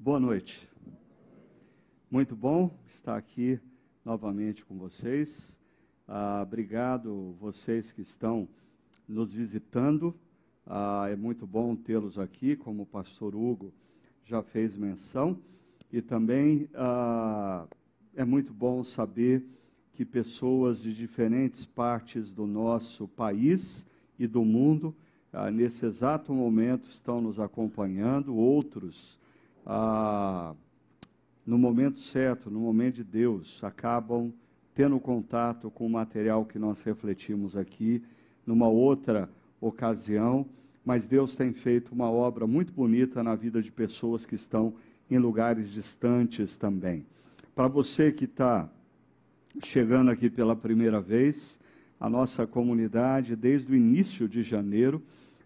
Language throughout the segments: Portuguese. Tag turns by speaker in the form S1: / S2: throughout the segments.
S1: Boa noite. Muito bom estar aqui novamente com vocês. Ah, obrigado vocês que estão nos visitando. Ah, é muito bom tê-los aqui, como o pastor Hugo já fez menção. E também ah, é muito bom saber que pessoas de diferentes partes do nosso país e do mundo, ah, nesse exato momento, estão nos acompanhando, outros, ah, no momento certo, no momento de Deus, acabam tendo contato com o material que nós refletimos aqui numa outra ocasião, mas Deus tem feito uma obra muito bonita na vida de pessoas que estão em lugares distantes também. Para você que está chegando aqui pela primeira vez, a nossa comunidade, desde o início de janeiro,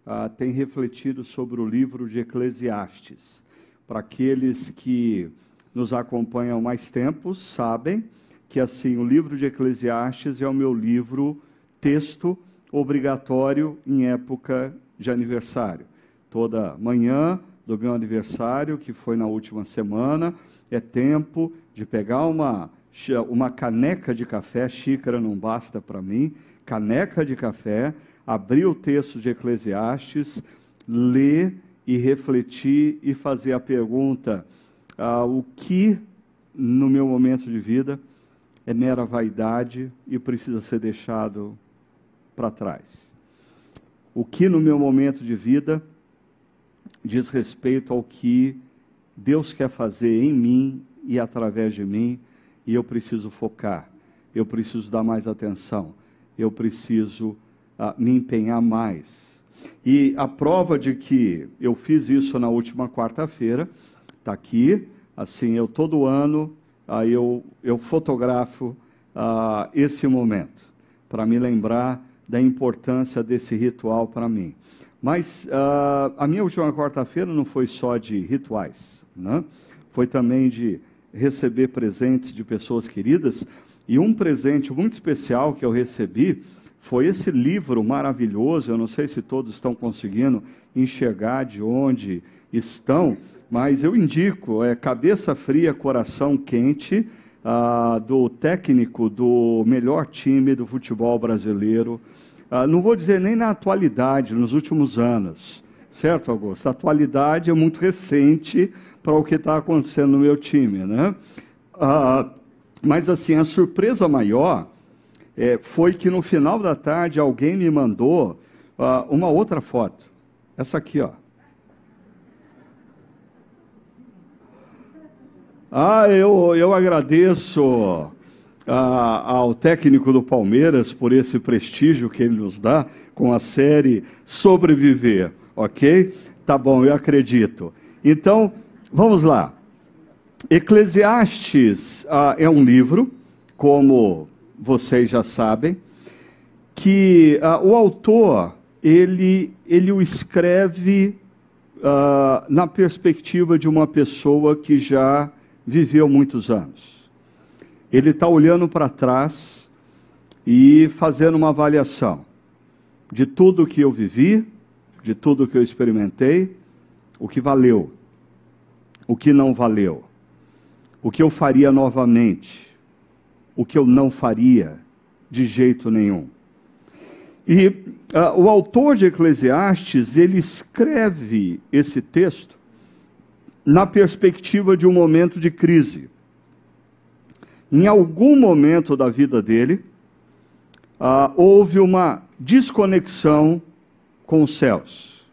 S1: ah, tem refletido sobre o livro de Eclesiastes. Para aqueles que nos acompanham mais tempo, sabem que assim o livro de Eclesiastes é o meu livro texto obrigatório em época de aniversário. Toda manhã do meu aniversário, que foi na última semana, é tempo de pegar uma, uma caneca de café, xícara não basta para mim, caneca de café, abrir o texto de Eclesiastes, ler e refletir e fazer a pergunta: ah, o que no meu momento de vida é mera vaidade e precisa ser deixado para trás? O que no meu momento de vida diz respeito ao que Deus quer fazer em mim e através de mim, e eu preciso focar, eu preciso dar mais atenção, eu preciso uh, me empenhar mais. E a prova de que eu fiz isso na última quarta-feira, está aqui, assim, eu todo ano uh, eu, eu fotografo uh, esse momento, para me lembrar da importância desse ritual para mim. Mas uh, a minha última quarta-feira não foi só de rituais, né? foi também de receber presentes de pessoas queridas. E um presente muito especial que eu recebi foi esse livro maravilhoso. Eu não sei se todos estão conseguindo enxergar de onde estão, mas eu indico: é Cabeça Fria, Coração Quente, uh, do técnico do melhor time do futebol brasileiro ah, não vou dizer nem na atualidade, nos últimos anos, certo, Augusto? A atualidade é muito recente para o que está acontecendo no meu time, né? Ah, mas, assim, a surpresa maior é, foi que no final da tarde alguém me mandou ah, uma outra foto. Essa aqui, ó. Ah, eu, eu agradeço a, ao técnico do Palmeiras por esse prestígio que ele nos dá com a série Sobreviver, ok? Tá bom, eu acredito. Então, vamos lá. Eclesiastes ah, é um livro, como vocês já sabem, que ah, o autor ele, ele o escreve ah, na perspectiva de uma pessoa que já viveu muitos anos. Ele está olhando para trás e fazendo uma avaliação de tudo que eu vivi, de tudo que eu experimentei, o que valeu, o que não valeu, o que eu faria novamente, o que eu não faria de jeito nenhum. E uh, o autor de Eclesiastes, ele escreve esse texto na perspectiva de um momento de crise em algum momento da vida dele, ah, houve uma desconexão com os céus,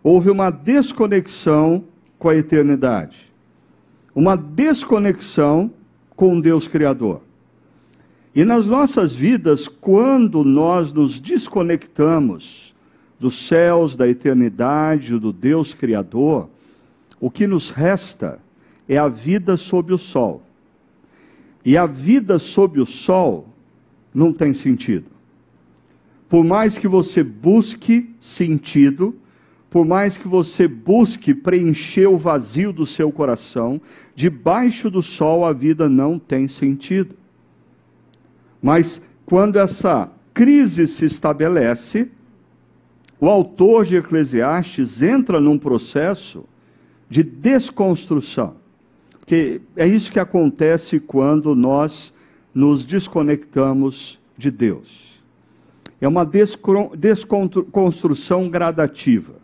S1: houve uma desconexão com a eternidade, uma desconexão com Deus Criador. E nas nossas vidas, quando nós nos desconectamos dos céus, da eternidade, do Deus Criador, o que nos resta é a vida sob o sol. E a vida sob o sol não tem sentido. Por mais que você busque sentido, por mais que você busque preencher o vazio do seu coração, debaixo do sol a vida não tem sentido. Mas quando essa crise se estabelece, o autor de Eclesiastes entra num processo de desconstrução. Porque é isso que acontece quando nós nos desconectamos de Deus. É uma desconstrução gradativa.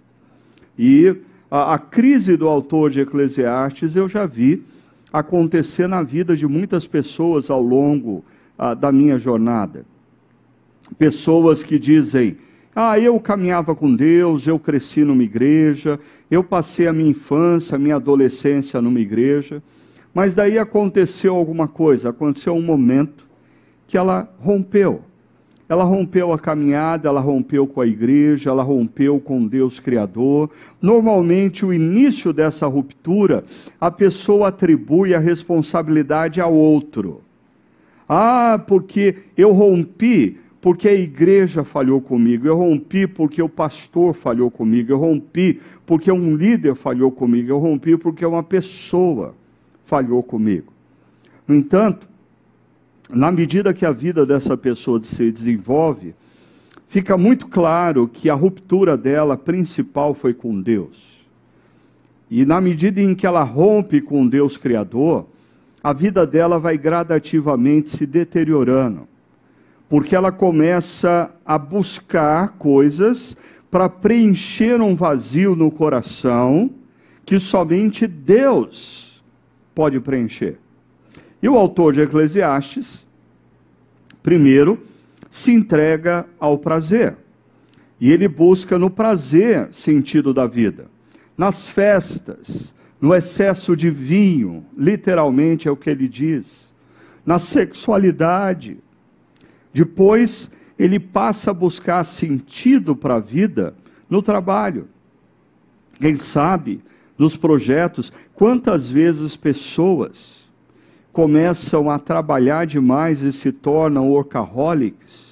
S1: E a, a crise do autor de Eclesiastes eu já vi acontecer na vida de muitas pessoas ao longo ah, da minha jornada. Pessoas que dizem: Ah, eu caminhava com Deus, eu cresci numa igreja, eu passei a minha infância, a minha adolescência numa igreja, mas daí aconteceu alguma coisa, aconteceu um momento que ela rompeu. Ela rompeu a caminhada, ela rompeu com a igreja, ela rompeu com Deus Criador. Normalmente, o início dessa ruptura, a pessoa atribui a responsabilidade ao outro. Ah, porque eu rompi, porque a igreja falhou comigo, eu rompi porque o pastor falhou comigo, eu rompi porque um líder falhou comigo, eu rompi porque uma pessoa falhou comigo. No entanto, na medida que a vida dessa pessoa se desenvolve, fica muito claro que a ruptura dela principal foi com Deus. E na medida em que ela rompe com Deus Criador, a vida dela vai gradativamente se deteriorando, porque ela começa a buscar coisas para preencher um vazio no coração que somente Deus pode preencher. E o autor de Eclesiastes, primeiro, se entrega ao prazer. E ele busca no prazer sentido da vida. Nas festas, no excesso de vinho, literalmente é o que ele diz. Na sexualidade. Depois, ele passa a buscar sentido para a vida no trabalho. Quem sabe, nos projetos, quantas vezes pessoas começam a trabalhar demais e se tornam workaholics,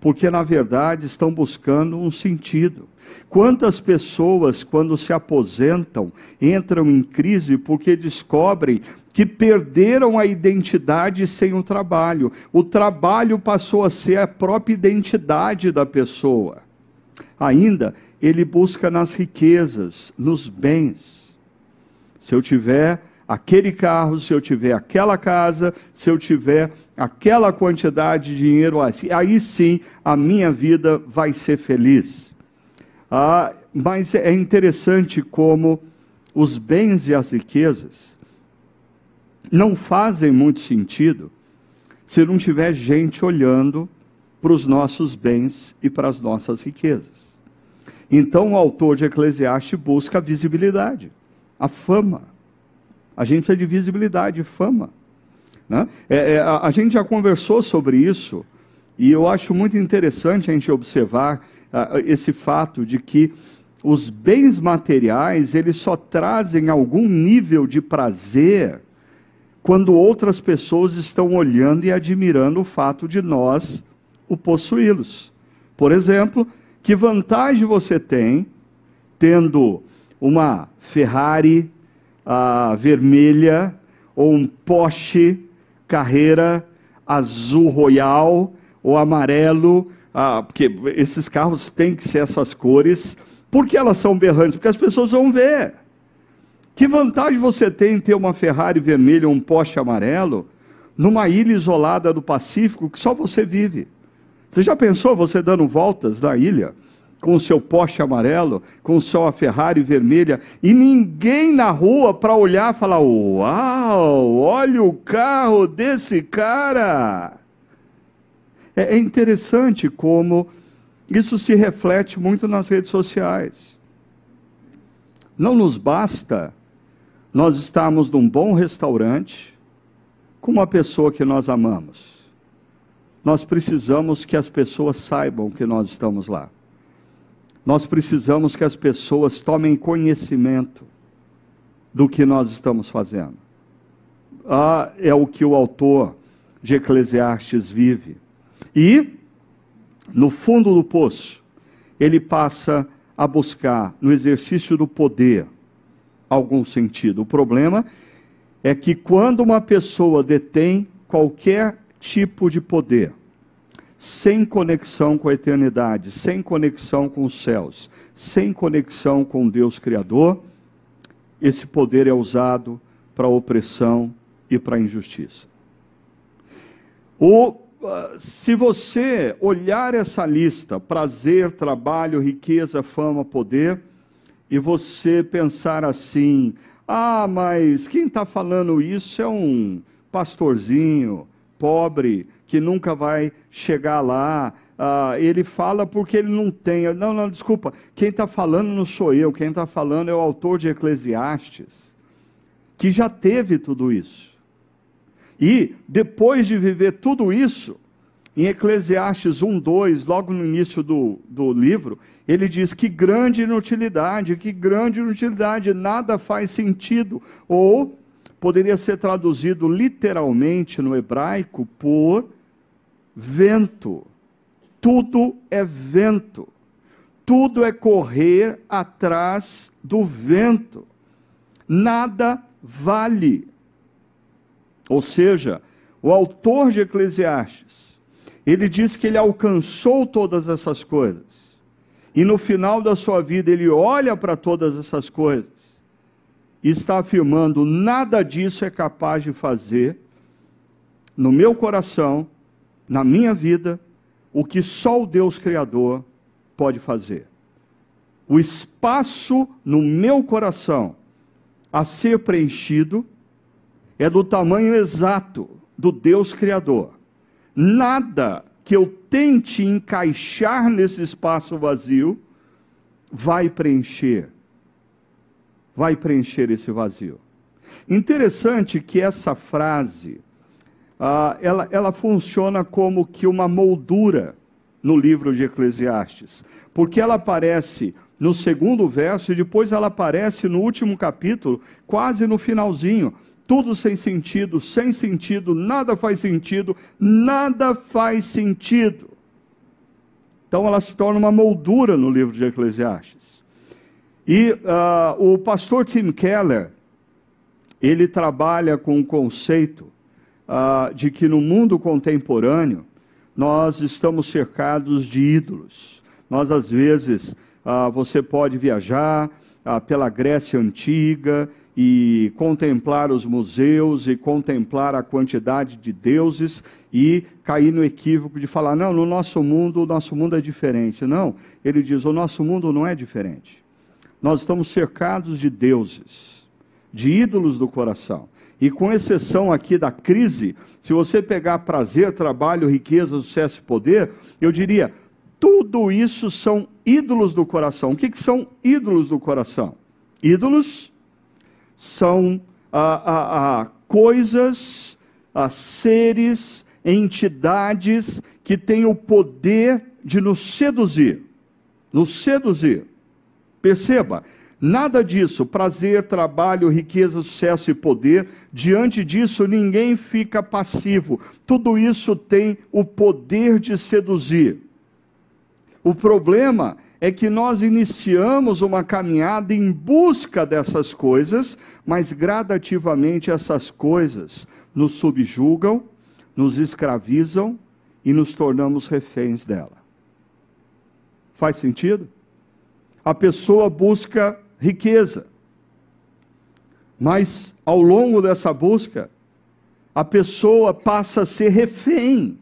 S1: porque na verdade estão buscando um sentido. Quantas pessoas, quando se aposentam, entram em crise porque descobrem que perderam a identidade sem o trabalho. O trabalho passou a ser a própria identidade da pessoa. Ainda, ele busca nas riquezas, nos bens. Se eu tiver aquele carro, se eu tiver aquela casa, se eu tiver aquela quantidade de dinheiro, aí sim a minha vida vai ser feliz. Ah, mas é interessante como os bens e as riquezas não fazem muito sentido se não tiver gente olhando para os nossos bens e para as nossas riquezas. Então o autor de Eclesiastes busca a visibilidade, a fama a gente precisa de visibilidade, fama. Né? É, é, a, a, gente já conversou sobre isso, e eu acho muito interessante a gente observar uh, esse fato de que os bens materiais, eles só trazem algum nível de prazer quando outras pessoas estão olhando e admirando o fato de nós o possuí-los. Por exemplo, que vantagem você tem tendo uma Ferrari ah, vermelha ou um Porsche Carreira azul royal ou amarelo, ah, porque esses carros têm que ser essas cores. Por que elas são berrantes? Porque as pessoas vão ver. Que vantagem você tem em ter uma Ferrari vermelha ou um Porsche amarelo numa ilha isolada do Pacífico que só você vive? Você já pensou você dando voltas na ilha? Com o seu Porsche amarelo, com o seu Ferrari vermelha, e ninguém na rua para olhar e falar: Uau, olha o carro desse cara. É, é interessante como isso se reflete muito nas redes sociais. Não nos basta nós estarmos num bom restaurante com uma pessoa que nós amamos. Nós precisamos que as pessoas saibam que nós estamos lá. Nós precisamos que as pessoas tomem conhecimento do que nós estamos fazendo. Ah, é o que o autor de Eclesiastes vive. E, no fundo do poço, ele passa a buscar, no exercício do poder, algum sentido. O problema é que quando uma pessoa detém qualquer tipo de poder, sem conexão com a eternidade, sem conexão com os céus, sem conexão com Deus Criador, esse poder é usado para opressão e para injustiça. O, ah, se você olhar essa lista, prazer, trabalho, riqueza, fama, poder, e você pensar assim, ah, mas quem está falando isso é um pastorzinho pobre que nunca vai chegar lá. Ah, ele fala porque ele não tem. Não, não, desculpa. Quem está falando não sou eu. Quem está falando é o autor de Eclesiastes, que já teve tudo isso. E depois de viver tudo isso, em Eclesiastes 1, 2, logo no início do, do livro, ele diz que grande inutilidade, que grande inutilidade, nada faz sentido. Ou poderia ser traduzido literalmente no hebraico por vento. Tudo é vento. Tudo é correr atrás do vento. Nada vale. Ou seja, o autor de Eclesiastes, ele diz que ele alcançou todas essas coisas. E no final da sua vida, ele olha para todas essas coisas e está afirmando: nada disso é capaz de fazer no meu coração, na minha vida, o que só o Deus Criador pode fazer. O espaço no meu coração a ser preenchido é do tamanho exato do Deus Criador. Nada que eu tente encaixar nesse espaço vazio vai preencher vai preencher esse vazio. Interessante que essa frase, ah, ela, ela funciona como que uma moldura no livro de Eclesiastes, porque ela aparece no segundo verso e depois ela aparece no último capítulo, quase no finalzinho. Tudo sem sentido, sem sentido, nada faz sentido, nada faz sentido. Então ela se torna uma moldura no livro de Eclesiastes. E uh, o pastor Tim Keller, ele trabalha com o conceito uh, de que no mundo contemporâneo nós estamos cercados de ídolos. Nós, às vezes, uh, você pode viajar pela Grécia Antiga e contemplar os museus e contemplar a quantidade de deuses e cair no equívoco de falar: não, no nosso mundo, o nosso mundo é diferente. Não, ele diz: o nosso mundo não é diferente nós estamos cercados de deuses, de ídolos do coração. E com exceção aqui da crise, se você pegar prazer, trabalho, riqueza, sucesso e poder, eu diria, tudo isso são ídolos do coração. O que, que são ídolos do coração? Ídolos são ah, ah, ah, coisas, ah, seres, entidades que têm o poder de nos seduzir. Nos seduzir. Perceba, nada disso, prazer, trabalho, riqueza, sucesso e poder, diante disso ninguém fica passivo. Tudo isso tem o poder de seduzir. O problema é que nós iniciamos uma caminhada em busca dessas coisas, mas gradativamente essas coisas nos subjugam, nos escravizam e nos tornamos reféns dela. Faz sentido? a pessoa busca riqueza. Mas ao longo dessa busca, a pessoa passa a ser refém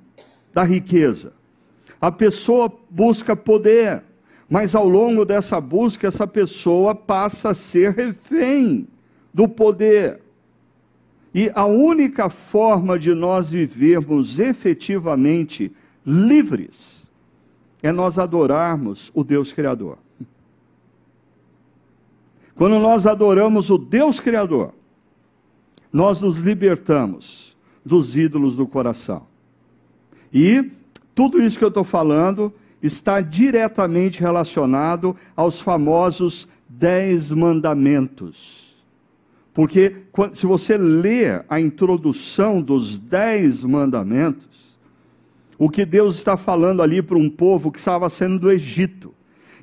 S1: da riqueza. A pessoa busca poder, mas ao longo dessa busca, essa pessoa passa a ser refém do poder. E a única forma de nós vivermos efetivamente livres é nós adorarmos o Deus Criador. Quando nós adoramos o Deus Criador, nós nos libertamos dos ídolos do coração. E tudo isso que eu estou falando está diretamente relacionado aos famosos dez mandamentos. Porque se você ler a introdução dos dez mandamentos, o que Deus está falando ali para um povo que estava sendo do Egito,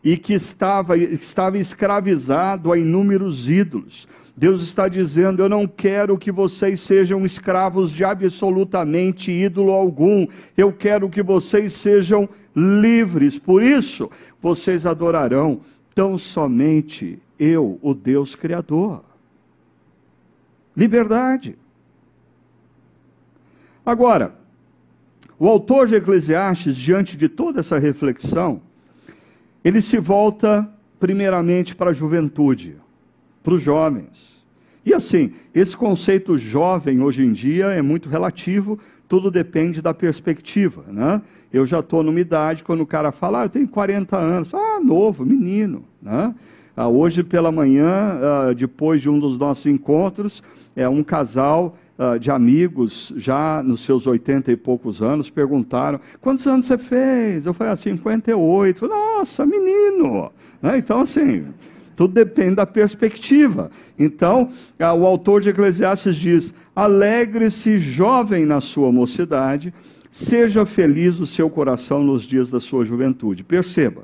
S1: e que estava, estava escravizado a inúmeros ídolos. Deus está dizendo: Eu não quero que vocês sejam escravos de absolutamente ídolo algum. Eu quero que vocês sejam livres. Por isso, vocês adorarão tão somente eu, o Deus Criador. liberdade. Agora, o autor de Eclesiastes, diante de toda essa reflexão, ele se volta primeiramente para a juventude, para os jovens. E assim, esse conceito jovem hoje em dia é muito relativo, tudo depende da perspectiva. Né? Eu já estou numa idade, quando o cara fala, ah, eu tenho 40 anos, ah, novo, menino. Né? Ah, hoje pela manhã, ah, depois de um dos nossos encontros, é um casal ah, de amigos, já nos seus 80 e poucos anos, perguntaram: quantos anos você fez? Eu falei: ah, 58. Nossa, menino! Né? Então, assim, tudo depende da perspectiva. Então, o autor de Eclesiastes diz: Alegre-se, jovem, na sua mocidade, seja feliz o seu coração nos dias da sua juventude. Perceba,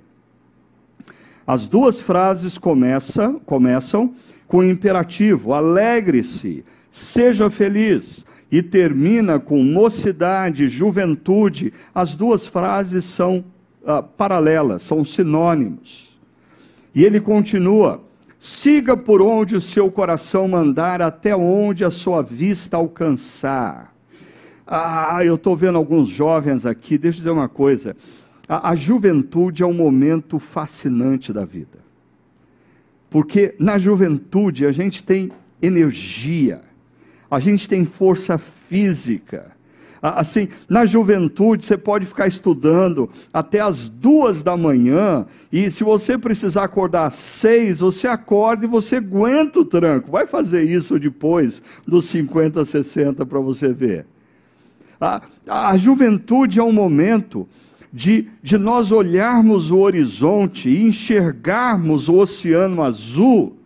S1: as duas frases começam, começam com o imperativo: alegre-se, seja feliz. E termina com mocidade, juventude. As duas frases são ah, paralelas, são sinônimos. E ele continua: siga por onde o seu coração mandar, até onde a sua vista alcançar. Ah, eu estou vendo alguns jovens aqui, deixa eu dizer uma coisa. A, a juventude é um momento fascinante da vida. Porque na juventude a gente tem energia, a gente tem força física, Assim, na juventude, você pode ficar estudando até as duas da manhã, e se você precisar acordar às seis, você acorda e você aguenta o tranco. Vai fazer isso depois dos 50, 60 para você ver. A, a juventude é um momento de, de nós olharmos o horizonte e enxergarmos o oceano azul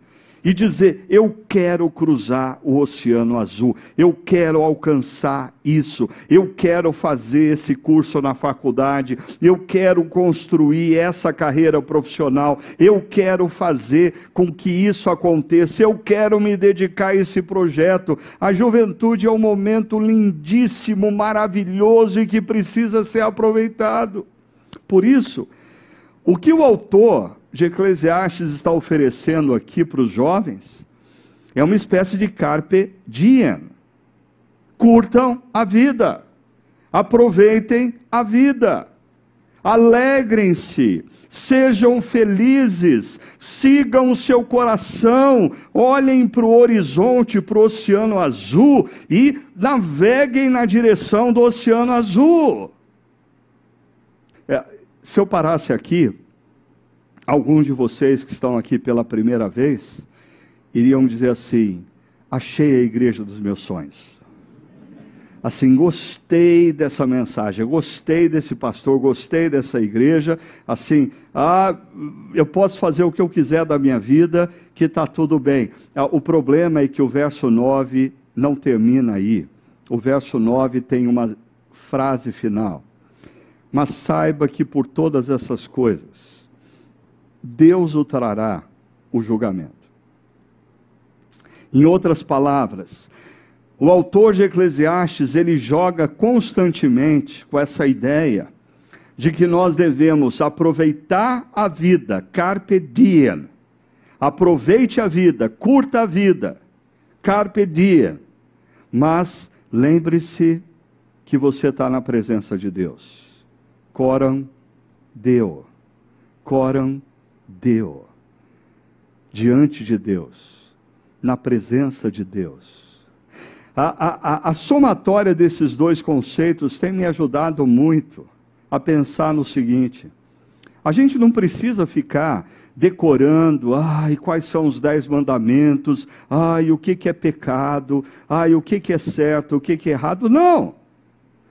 S1: e dizer: Eu quero cruzar o Oceano Azul, eu quero alcançar isso, eu quero fazer esse curso na faculdade, eu quero construir essa carreira profissional, eu quero fazer com que isso aconteça, eu quero me dedicar a esse projeto. A juventude é um momento lindíssimo, maravilhoso e que precisa ser aproveitado. Por isso, o que o autor de Eclesiastes está oferecendo aqui para os jovens é uma espécie de carpe diem. Curtam a vida, aproveitem a vida, alegrem-se, sejam felizes, sigam o seu coração, olhem para o horizonte, para o oceano azul e naveguem na direção do oceano azul. É, se eu parasse aqui, alguns de vocês que estão aqui pela primeira vez iriam dizer assim: achei a igreja dos meus sonhos. Assim, gostei dessa mensagem, gostei desse pastor, gostei dessa igreja. Assim, ah, eu posso fazer o que eu quiser da minha vida, que está tudo bem. Ah, o problema é que o verso 9 não termina aí. O verso 9 tem uma frase final. Mas saiba que por todas essas coisas, Deus o trará o julgamento. Em outras palavras, o autor de Eclesiastes, ele joga constantemente com essa ideia de que nós devemos aproveitar a vida, carpe diem. Aproveite a vida, curta a vida, carpe diem. Mas lembre-se que você está na presença de Deus. Coram Deo. Coram Deu, diante de Deus, na presença de Deus. A, a, a, somatória desses dois conceitos tem me ajudado muito a pensar no seguinte: a gente não precisa ficar decorando, ai, quais são os dez mandamentos, ai, o que, que é pecado, ai, o que, que é certo, o que, que é errado. Não!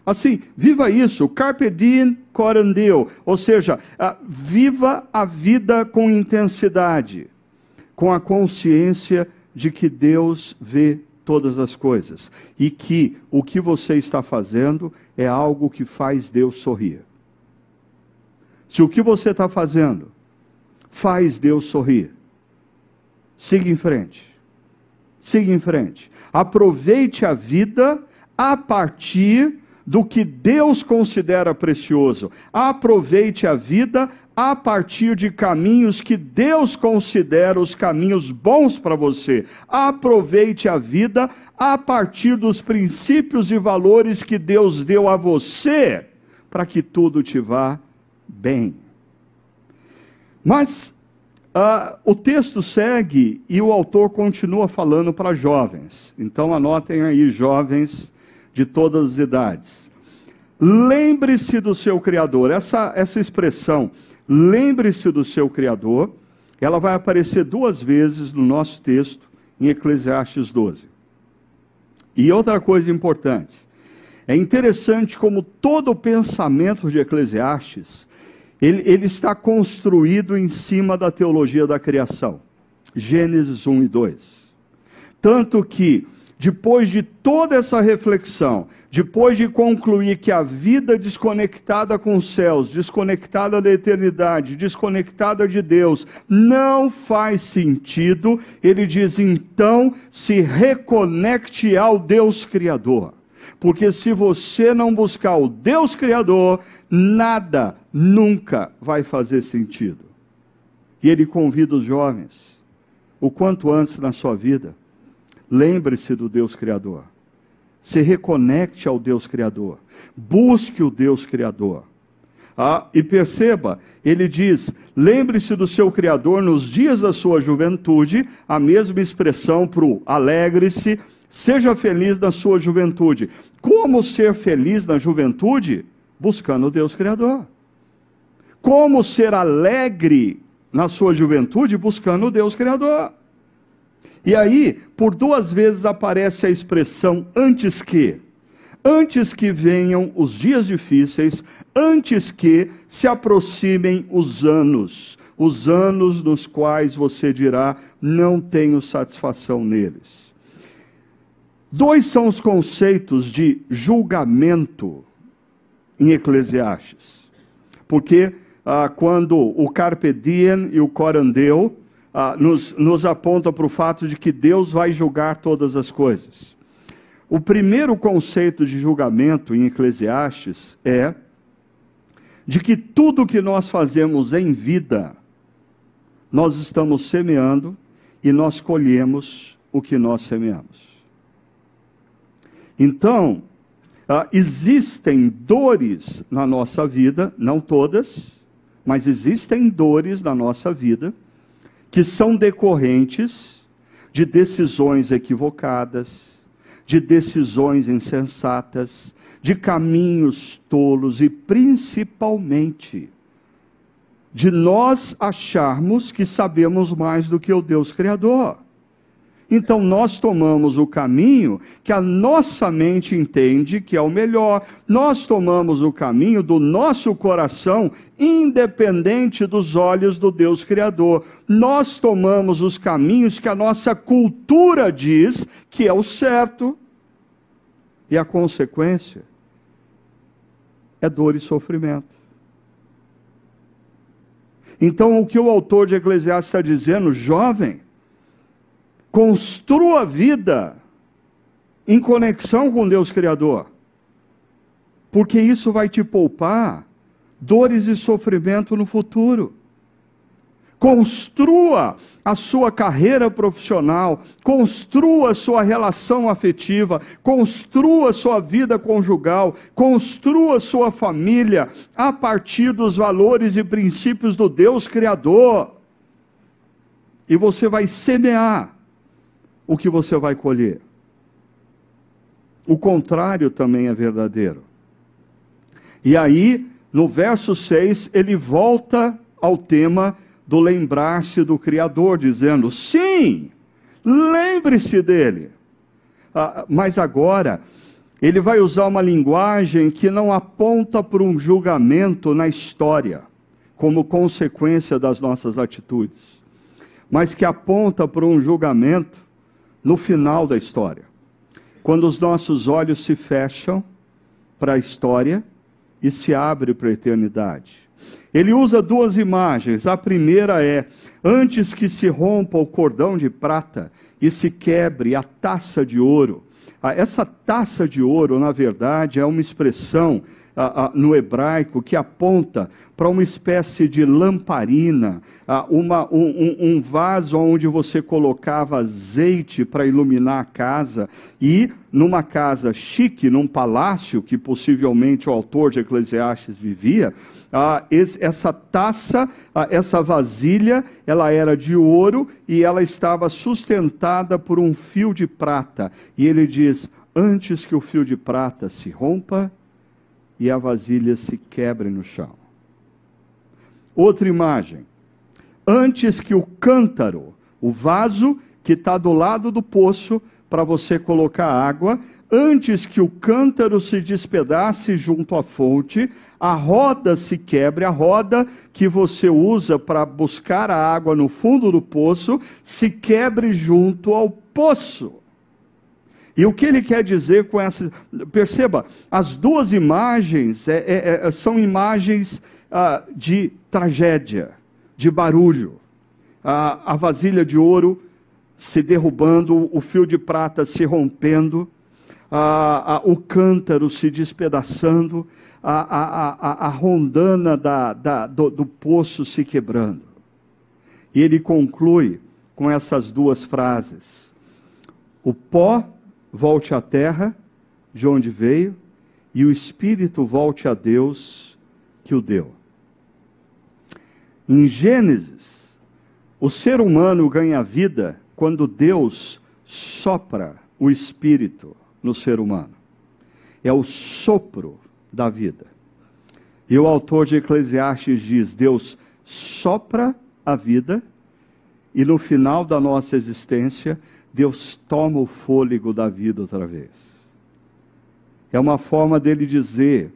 S1: Assim, viva isso, carpe diem corandeu, ou seja, viva a vida com intensidade, com a consciência de que Deus vê todas as coisas e que o que você está fazendo é algo que faz Deus sorrir. Se o que você está fazendo faz Deus sorrir, siga em frente. Siga em frente. Aproveite a vida a partir do que Deus considera precioso. Aproveite a vida a partir de caminhos que Deus considera os caminhos bons para você. Aproveite a vida a partir dos princípios e valores que Deus deu a você, para que tudo te vá bem. Mas uh, o texto segue e o autor continua falando para jovens. Então anotem aí, jovens de todas as idades. Lembre-se do seu Criador. Essa, essa expressão, lembre-se do seu Criador, ela vai aparecer duas vezes no nosso texto, em Eclesiastes 12. E outra coisa importante, é interessante como todo o pensamento de Eclesiastes ele, ele está construído em cima da teologia da criação. Gênesis 1 e 2. Tanto que, depois de toda essa reflexão, depois de concluir que a vida desconectada com os céus, desconectada da eternidade, desconectada de Deus, não faz sentido, ele diz então: se reconecte ao Deus Criador. Porque se você não buscar o Deus Criador, nada nunca vai fazer sentido. E ele convida os jovens, o quanto antes na sua vida, lembre-se do Deus Criador. Se reconecte ao Deus Criador. Busque o Deus Criador. Ah, e perceba, ele diz: lembre-se do seu Criador nos dias da sua juventude, a mesma expressão para o alegre-se, seja feliz na sua juventude. Como ser feliz na juventude? Buscando o Deus Criador. Como ser alegre na sua juventude buscando o Deus Criador. E aí, por duas vezes aparece a expressão antes que. Antes que venham os dias difíceis, antes que se aproximem os anos, os anos nos quais você dirá: não tenho satisfação neles. Dois são os conceitos de julgamento em Eclesiastes. Porque ah, quando o Carpe Diem e o Corandeu ah, nos, nos apontam para o fato de que Deus vai julgar todas as coisas. O primeiro conceito de julgamento em Eclesiastes é de que tudo que nós fazemos em vida, nós estamos semeando e nós colhemos o que nós semeamos. Então, ah, existem dores na nossa vida, não todas, mas existem dores na nossa vida que são decorrentes de decisões equivocadas, de decisões insensatas, de caminhos tolos e principalmente de nós acharmos que sabemos mais do que o Deus Criador. Então nós tomamos o caminho que a nossa mente entende que é o melhor. Nós tomamos o caminho do nosso coração, independente dos olhos do Deus Criador. Nós tomamos os caminhos que a nossa cultura diz que é o certo. E a consequência é dor e sofrimento. Então, o que o autor de Eclesiastes está dizendo, jovem, Construa a vida em conexão com Deus Criador, porque isso vai te poupar dores e sofrimento no futuro. Construa a sua carreira profissional, construa a sua relação afetiva, construa a sua vida conjugal, construa a sua família a partir dos valores e princípios do Deus Criador. E você vai semear o que você vai colher. O contrário também é verdadeiro. E aí, no verso 6, ele volta ao tema do lembrar-se do Criador, dizendo: sim, lembre-se dele. Ah, mas agora, ele vai usar uma linguagem que não aponta para um julgamento na história, como consequência das nossas atitudes, mas que aponta para um julgamento no final da história. Quando os nossos olhos se fecham para a história e se abrem para a eternidade. Ele usa duas imagens. A primeira é: antes que se rompa o cordão de prata e se quebre a taça de ouro, Ah, essa taça de ouro, na verdade, é uma expressão no hebraico que aponta para uma espécie de lamparina, uma, um, um, vaso onde você colocava azeite para iluminar a casa, e numa casa chique, num palácio que possivelmente o autor de Eclesiastes vivia, essa taça, essa vasilha, ela era de ouro e ela estava sustentada por um fio de prata. E ele diz: antes que o fio de prata se rompa e a vasilha se quebre no chão. Outra imagem. Antes que o cântaro, o vaso que está do lado do poço para você colocar água, antes que o cântaro se despedace junto à fonte, a roda se quebre, a roda que você usa para buscar a água no fundo do poço, se quebre junto ao poço. E o que ele quer dizer com essa. Perceba, as duas imagens é, é, é, são imagens ah, de tragédia, de barulho. Ah, a vasilha de ouro se derrubando, o fio de prata se rompendo, ah, o cântaro se despedaçando, a, a, a, rondana da, da, do, do poço se quebrando. E ele conclui com essas duas frases: O pó volte à terra de onde veio, e o espírito volte a Deus que o deu. Em Gênesis, o ser humano ganha vida quando Deus sopra o espírito no ser humano. É o sopro da vida. E o autor de Eclesiastes diz: Deus sopra a vida e no final da nossa existência, Deus toma o fôlego da vida outra vez. É uma forma dele dizer,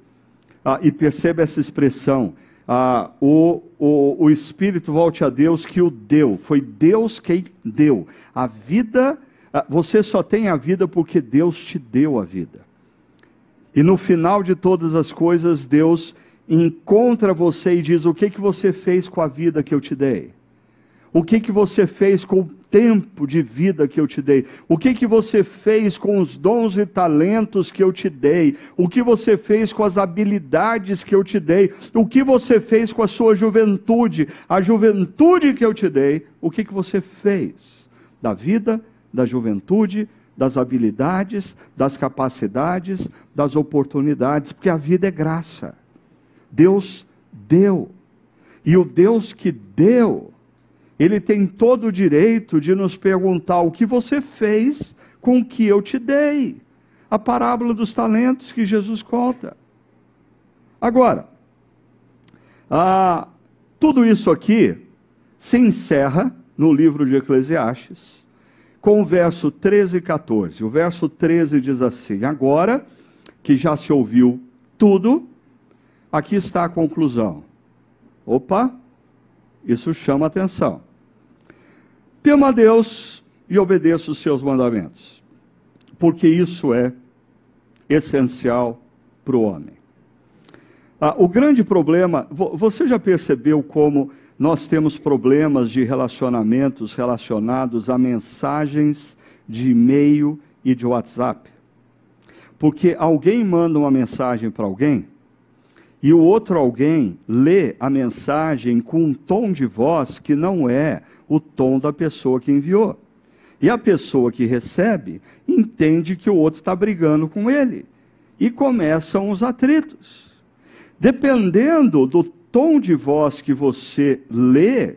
S1: ah, e perceba essa expressão, ah, o, o, o Espírito volte a Deus que o deu, foi Deus quem deu. A vida, ah, você só tem a vida porque Deus te deu a vida. E no final de todas as coisas, Deus encontra você e diz: O que, que você fez com a vida que eu te dei? O que, que você fez com o tempo de vida que eu te dei? O que, que você fez com os dons e talentos que eu te dei? O que você fez com as habilidades que eu te dei? O que você fez com a sua juventude? A juventude que eu te dei, o que, que você fez? Da vida, da juventude, das habilidades, das capacidades, das oportunidades, porque a vida é graça. Deus deu. E o Deus que deu, ele tem todo o direito de nos perguntar o que você fez com o que eu te dei. A parábola dos talentos que Jesus conta. Agora, ah, tudo isso aqui se encerra no livro de Eclesiastes, com o verso 13 e 14. O verso 13 diz assim: Agora que já se ouviu tudo, aqui está a conclusão. Opa, isso chama atenção. Tema a Deus e obedeça os seus mandamentos, porque isso é essencial para o homem. Ah, o grande problema, você já percebeu como nós temos problemas de relacionamentos relacionados a mensagens de e-mail e de WhatsApp? Porque alguém manda uma mensagem para alguém e o outro alguém lê a mensagem com um tom de voz que não é o tom da pessoa que enviou. E a pessoa que recebe entende que o outro está brigando com ele. E começam os atritos. Dependendo do tom de voz que você lê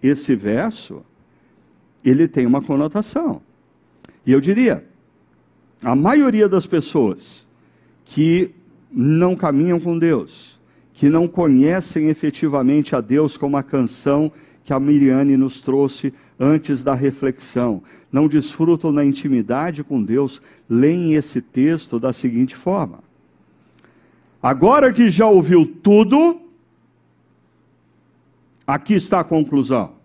S1: esse verso, ele tem uma conotação. E eu diria, a maioria das pessoas que não caminham com Deus, que não conhecem efetivamente a Deus como a canção que a Miriane nos trouxe antes da reflexão. Não desfrutam da intimidade com Deus, leem esse texto da seguinte forma: Agora que já ouviu tudo, aqui está a conclusão.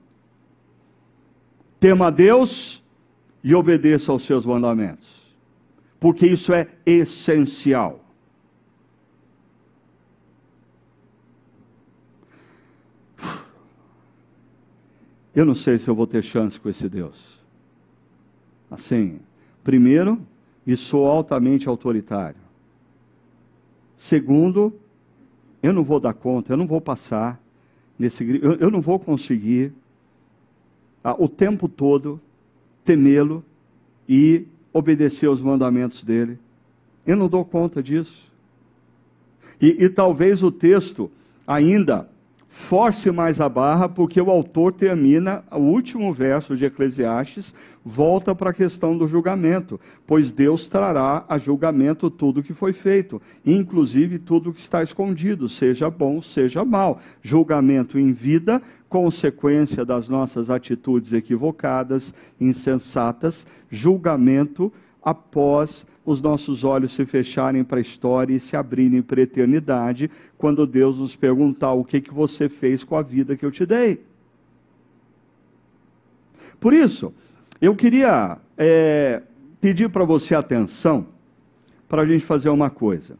S1: Tema a Deus e obedeça aos seus mandamentos, porque isso é essencial. Eu não sei se eu vou ter chance com esse Deus. Assim, primeiro, e sou altamente autoritário. Segundo, eu não vou dar conta, eu não vou passar nesse eu, eu não vou conseguir ah, o tempo todo temê-lo e obedecer aos mandamentos dele. Eu não dou conta disso. E, e talvez o texto ainda force mais a barra, porque o autor termina o último verso de Eclesiastes, volta para a questão do julgamento, pois Deus trará a julgamento tudo que foi feito, inclusive tudo que está escondido, seja bom, seja mal. Julgamento em vida, consequência das nossas atitudes equivocadas, insensatas, julgamento após os nossos olhos se fecharem para a história e se abrirem para a eternidade, quando Deus nos perguntar o que, que você fez com a vida que eu te dei. Por isso, eu queria é, pedir para você atenção para a gente fazer uma coisa.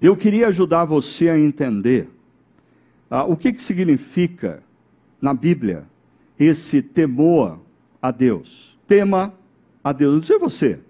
S1: Eu queria ajudar você a entender ah, o que, que significa na Bíblia esse temor a Deus. Tema a Deus. Não sei você.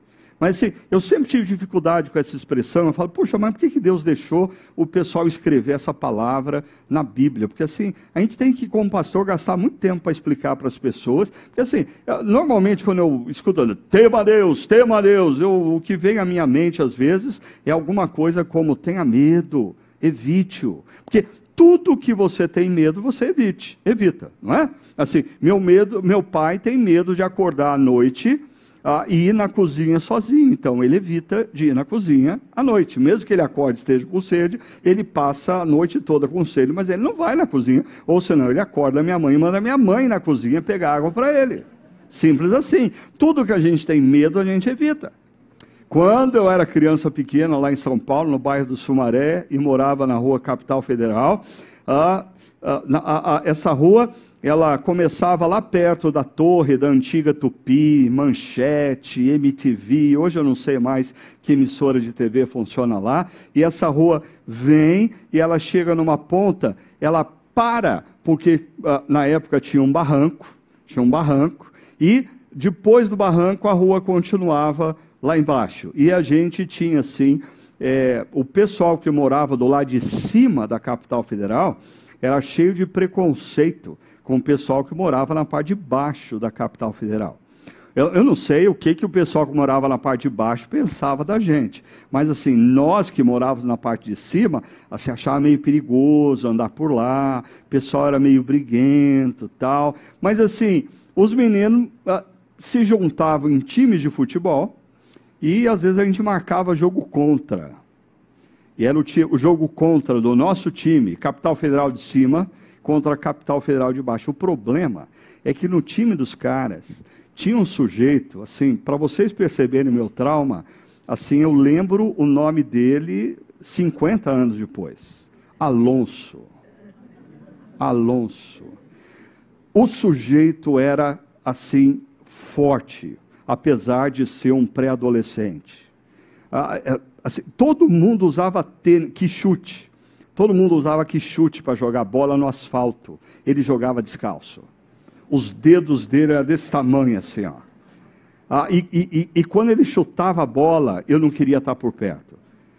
S1: Mas assim, eu sempre tive dificuldade com essa expressão. Eu falo, puxa, mas por que, que Deus deixou o pessoal escrever essa palavra na Bíblia? Porque assim, a gente tem que, como pastor, gastar muito tempo para explicar para as pessoas. Porque assim, eu, normalmente quando eu escuto, tema Deus, tema Deus, eu, o que vem à minha mente às vezes é alguma coisa como tenha medo, evite-o. Porque tudo que você tem medo, você evite, evita, não é? Assim, meu medo, meu pai tem medo de acordar à noite ah, e ir na cozinha sozinho. Então ele evita de ir na cozinha à noite. Mesmo que ele acorde e esteja com sede, ele passa a noite toda com sede, mas ele não vai na cozinha. Ou senão ele acorda minha mãe e manda minha mãe na cozinha pegar água para ele. Simples assim. Tudo que a gente tem medo, a gente evita. Quando eu era criança pequena, lá em São Paulo, no bairro do Sumaré, e morava na rua Capital Federal, ah, ah, essa rua ela começava lá perto da torre da antiga Tupi, Manchete, MTV, hoje eu não sei mais que emissora de TV funciona lá, e essa rua vem e ela chega numa ponta, ela para, porque uh, na época tinha um barranco, tinha um barranco, e depois do barranco a rua continuava lá embaixo. E a gente tinha assim, é, o pessoal que morava do lado de cima da capital federal era cheio de preconceito com o pessoal que morava na parte de baixo da capital federal. Eu, eu, não sei o que, que o pessoal que morava na parte de baixo pensava da gente, mas assim, nós que morávamos na parte de cima, assim, achava meio perigoso andar por lá, o pessoal era meio briguento tal, mas assim, os meninos ah, se juntavam em times de futebol e às vezes a gente marcava jogo contra. E era o, o jogo contra do nosso time, Capital Federal de Cima, contra a capital federal de baixo. O problema é que no time dos caras tinha um sujeito, assim, para vocês perceberem meu trauma, assim, eu lembro o nome dele 50 anos depois. Alonso. Alonso. O sujeito era assim forte, apesar de ser um pré-adolescente. Ah, é, assim, todo mundo usava tênis, que chute. Todo mundo usava que chute para jogar bola no asfalto. Ele jogava descalço. Os dedos dele eram desse tamanho assim, ó. Ah, e, e, e, quando ele chutava a bola, eu não queria estar por perto.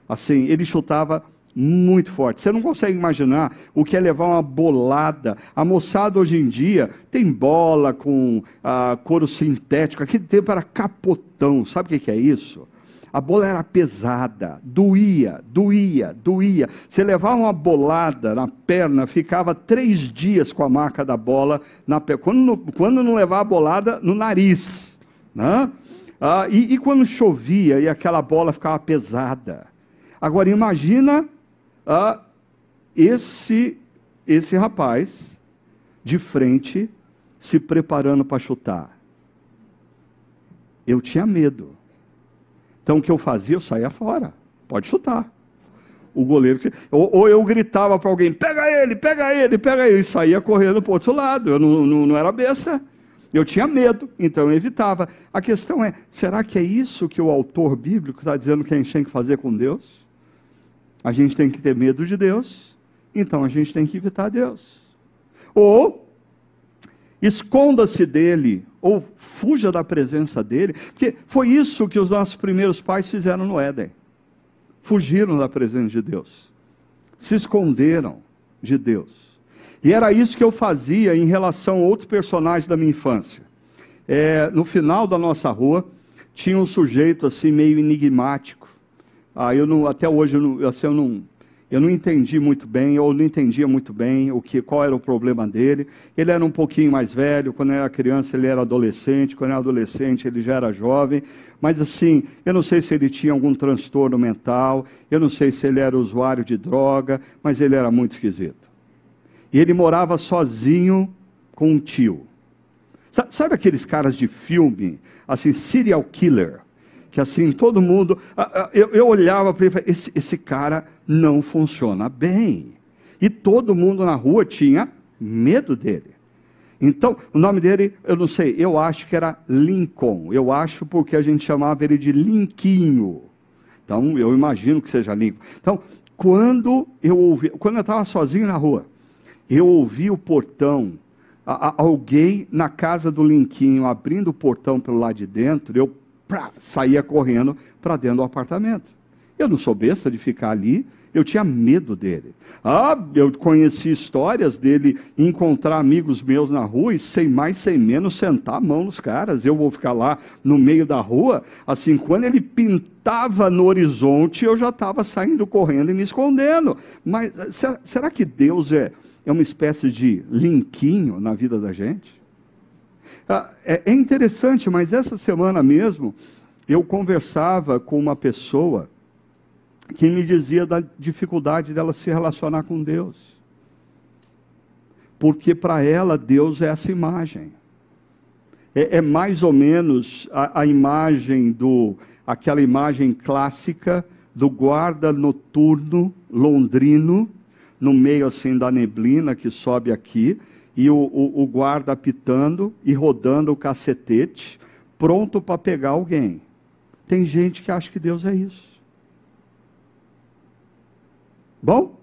S1: Assim, ele chutava muito forte. Você não consegue imaginar o que é levar uma bolada. A moçada hoje em dia tem bola com ah, couro sintético. Aquele tempo era capotão. Sabe o que é isso? A bola era pesada, doía, doía, doía. Você levava uma bolada na perna, ficava três dias com a marca da bola na perna. Quando, quando não levava a bolada, no nariz. Né? Ah, e, e quando chovia e aquela bola ficava pesada. Agora imagina ah, esse, esse rapaz de frente se preparando para chutar. Eu tinha medo. Então o que eu fazia? Eu saía fora. Pode chutar. O goleiro. Ou, ou eu gritava para alguém: pega ele, pega ele, pega ele. E saía correndo para o outro lado. Eu não, não, não era besta. Eu tinha medo, então eu evitava. A questão é: será que é isso que o autor bíblico está dizendo que a gente tem que fazer com Deus? A gente tem que ter medo de Deus, então a gente tem que evitar Deus. Ou esconda-se dele ou fuja da presença dele, porque foi isso que os nossos primeiros pais fizeram no Éden. Fugiram da presença de Deus, se esconderam de Deus. E era isso que eu fazia em relação a outros personagens da minha infância. É, no final da nossa rua, tinha um sujeito assim meio enigmático. Ah, eu não, até hoje eu não, assim, eu não, eu não entendi muito bem, ou não entendia muito bem o que, qual era o problema dele. Ele era um pouquinho mais velho, quando era criança ele era adolescente, quando era adolescente ele já era jovem. Mas assim, eu não sei se ele tinha algum transtorno mental, eu não sei se ele era usuário de droga, mas ele era muito esquisito. E ele morava sozinho com um tio. Sabe aqueles caras de filme, assim, serial killer? Que assim, todo mundo. Eu, eu olhava para ele e falei: esse, esse cara não funciona bem. E todo mundo na rua tinha medo dele. Então, o nome dele, eu não sei, eu acho que era Lincoln. Eu acho porque a gente chamava ele de Linquinho. Então, eu imagino que seja Lincoln. Então, quando eu ouvi, quando eu estava sozinho na rua, eu ouvi o portão, a, a, alguém na casa do Linquinho abrindo o portão pelo lado de dentro, eu pra, saía correndo para dentro do apartamento. Eu não sou besta de ficar ali, eu tinha medo dele. Ah, eu conheci histórias dele encontrar amigos meus na rua e sem mais, sem menos, sentar a mão nos caras. Eu vou ficar lá no meio da rua. Assim, quando ele pintava no horizonte, eu já estava saindo correndo e me escondendo. Mas será, será que Deus é, é uma espécie de linquinho na vida da gente? Ah, é, é interessante, mas essa semana mesmo eu conversava com uma pessoa que me dizia da dificuldade dela se relacionar com Deus. Porque para ela Deus é essa imagem. É, é mais ou menos a, a, imagem do, aquela imagem clássica do guarda noturno londrino, no meio assim da neblina que sobe aqui, e o, o, o guarda apitando e rodando o cacetete, pronto para pegar alguém. Tem gente que acha que Deus é isso. Bom,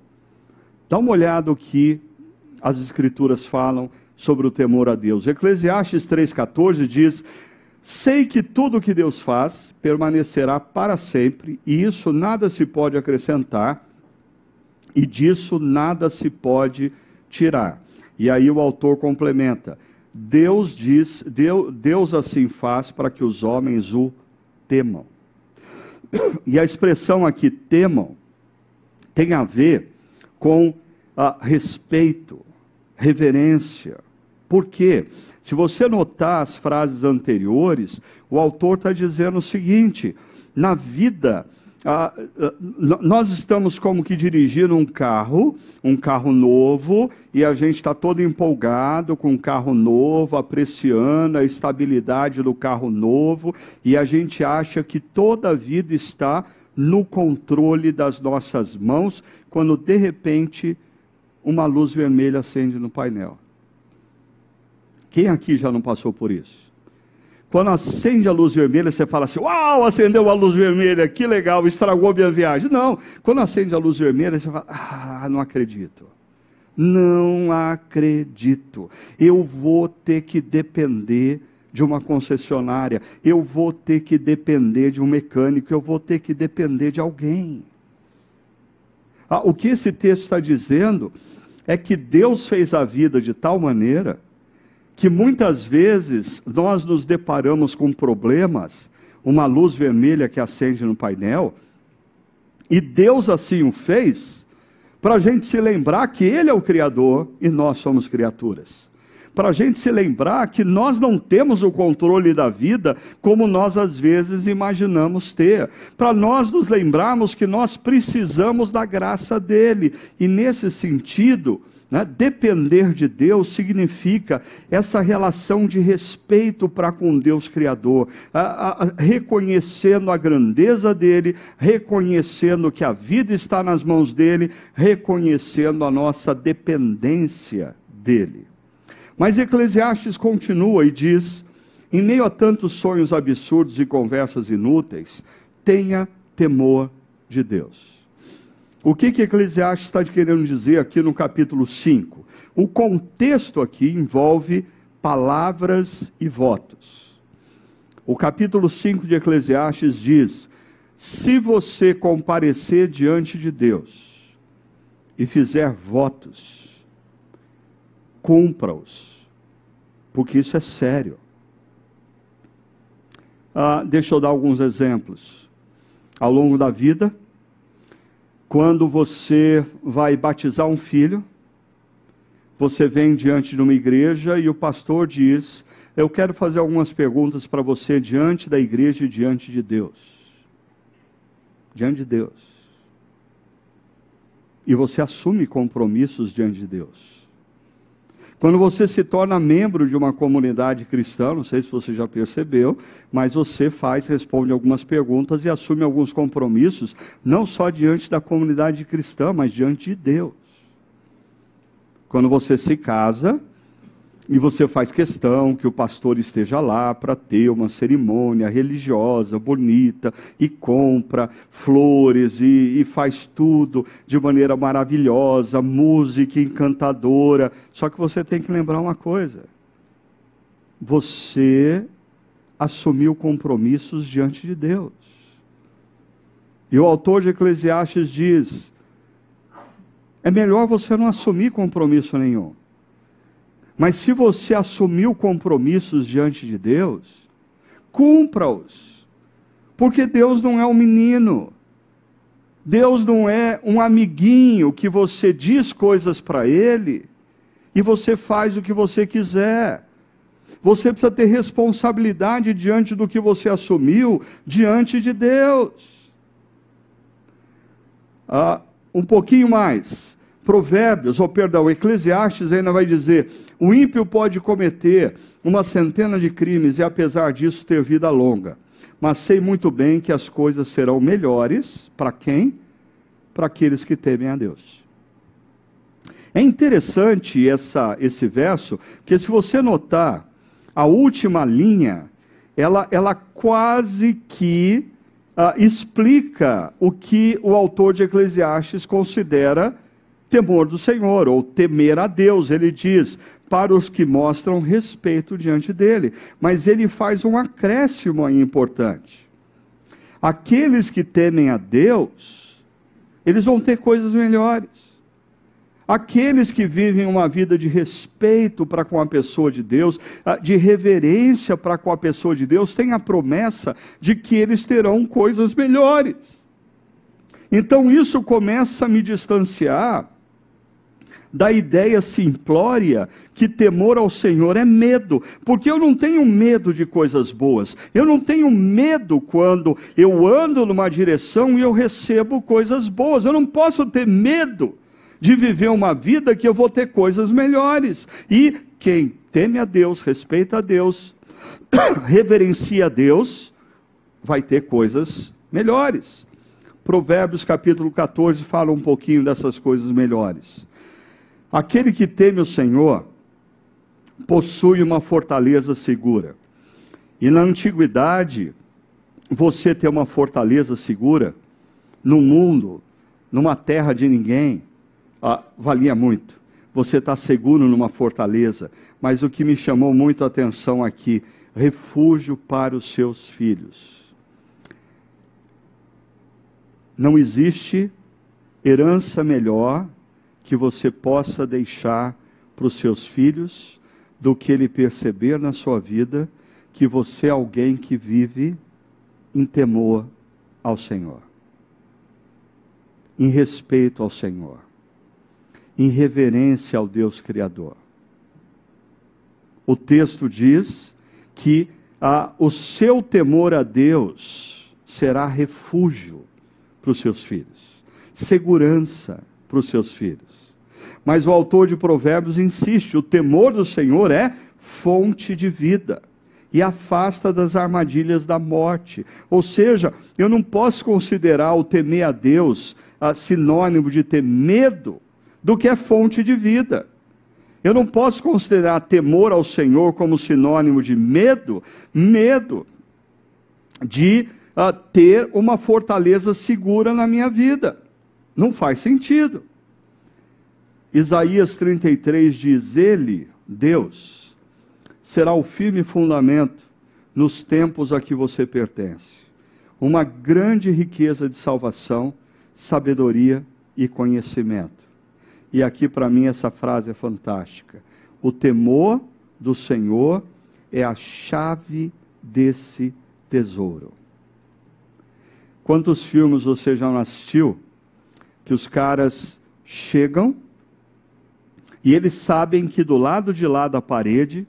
S1: dá uma olhada o que as Escrituras falam sobre o temor a Deus. Eclesiastes 3,14 diz: Sei que tudo que Deus faz permanecerá para sempre, e isso nada se pode acrescentar, e disso nada se pode tirar. E aí o autor complementa: Deus diz, Deus, Deus assim faz para que os homens o temam. E a expressão aqui temam tem a ver com a respeito, reverência. Por quê? Se você notar as frases anteriores, o autor está dizendo o seguinte: na vida ah, ah nós estamos como que dirigindo um carro, um carro novo, e a gente está todo empolgado com um carro novo, apreciando a estabilidade do carro novo, e a gente acha que toda a vida está no controle das nossas mãos, quando de repente uma luz vermelha acende no painel. Quem aqui já não passou por isso? Quando acende a luz vermelha, você fala assim: Uau, acendeu a luz vermelha, que legal, estragou minha viagem. Não, quando acende a luz vermelha, você fala: Ah, não acredito. Não acredito. Eu vou ter que depender de uma concessionária, eu vou ter que depender de um mecânico, eu vou ter que depender de alguém. Ah, o que esse texto está dizendo é que Deus fez a vida de tal maneira que muitas vezes nós nos deparamos com problemas, uma luz vermelha que acende no painel, e Deus assim o fez, para a gente se lembrar que Ele é o Criador e nós somos criaturas. Para a gente se lembrar que nós não temos o controle da vida como nós às vezes imaginamos ter. Para nós nos lembrarmos que nós precisamos da graça dEle. E nesse sentido, né? Depender de Deus significa essa relação de respeito para com Deus Criador, a, a, reconhecendo a grandeza dele, reconhecendo que a vida está nas mãos dele, reconhecendo a nossa dependência dele. Mas Eclesiastes continua e diz: em meio a tantos sonhos absurdos e conversas inúteis, tenha temor de Deus. O que, que Eclesiastes está querendo dizer aqui no capítulo 5? O contexto aqui envolve palavras e votos. O capítulo 5 de Eclesiastes diz: Se você comparecer diante de Deus e fizer votos, cumpra-os, porque isso é sério. Ah, deixa eu dar alguns exemplos. Ao longo da vida, quando você vai batizar um filho, você vem diante de uma igreja e o pastor diz: Eu quero fazer algumas perguntas para você diante da igreja e diante de Deus. Diante de Deus. E você assume compromissos diante de Deus. Quando você se torna membro de uma comunidade cristã, não sei se você já percebeu, mas você faz, responde algumas perguntas e assume alguns compromissos, não só diante da comunidade cristã, mas diante de Deus. Quando você se casa, e você faz questão que o pastor esteja lá para ter uma cerimônia religiosa, bonita, e compra flores e, e, faz tudo de maneira maravilhosa, música encantadora. Só que você tem que lembrar uma coisa: você assumiu compromissos diante de Deus. E o autor de Eclesiastes diz: é melhor você não assumir compromisso nenhum. Mas se você assumiu compromissos diante de Deus, cumpra-os. Porque Deus não é um menino. Deus não é um amiguinho que você diz coisas para ele e você faz o que você quiser. Você precisa ter responsabilidade diante do que você assumiu diante de Deus. Ah, um pouquinho mais. Provérbios, ou perdão, Eclesiastes ainda vai dizer: o ímpio pode cometer uma centena de crimes e, apesar disso, ter vida longa. Mas sei muito bem que as coisas serão melhores para quem? Para aqueles que temem a Deus. É interessante essa, esse verso, porque se você notar, a última linha, ela, ela quase que uh, explica o que o autor de Eclesiastes considera temor do Senhor, ou temer a Deus. Ele diz, para os que mostram respeito diante dele. Mas ele faz um acréscimo aí importante. Aqueles que temem a Deus, eles vão ter coisas melhores. Aqueles que vivem uma vida de respeito para com a pessoa de Deus, ah, de reverência para com a pessoa de Deus, têm a promessa de que eles terão coisas melhores. Então isso começa a me distanciar da ideia simplória que temor ao Senhor é medo, porque eu não tenho medo de coisas boas, eu não tenho medo quando eu ando numa direção e eu recebo coisas boas, eu não posso ter medo de viver uma vida que eu vou ter coisas melhores. E quem teme a Deus, respeita a Deus, reverencia a Deus, vai ter coisas melhores. Provérbios capítulo 14 fala um pouquinho dessas coisas melhores. Aquele que teme o Senhor possui uma fortaleza segura. E na antiguidade, você ter uma fortaleza segura num mundo, numa terra de ninguém, ah, valia muito. Você está seguro numa fortaleza. Mas o que me chamou muito a atenção aqui, refúgio para os seus filhos. Não existe herança melhor que você possa deixar para os seus filhos do que ele perceber na sua vida que você é alguém que vive em temor ao Senhor, em respeito ao Senhor, em reverência ao Deus Criador. O texto diz que ah, o seu temor a Deus será refúgio para os seus filhos, segurança para os seus filhos. Mas o autor de Provérbios insiste: o temor do Senhor é fonte de vida e afasta das armadilhas da morte. Ou seja, eu não posso considerar o temer a Deus a sinônimo de ter medo do que é fonte de vida. Eu não posso considerar temor ao Senhor como sinônimo de medo, medo de uh, ter uma fortaleza segura na minha vida. Não faz sentido. Isaías 33 diz: Ele, Deus, será o firme fundamento nos tempos a que você pertence. Uma grande riqueza de salvação, sabedoria e conhecimento. E aqui para mim essa frase é fantástica. O temor do Senhor é a chave desse tesouro. Quantos filmes você já assistiu que os caras chegam e eles sabem que do lado de lá da parede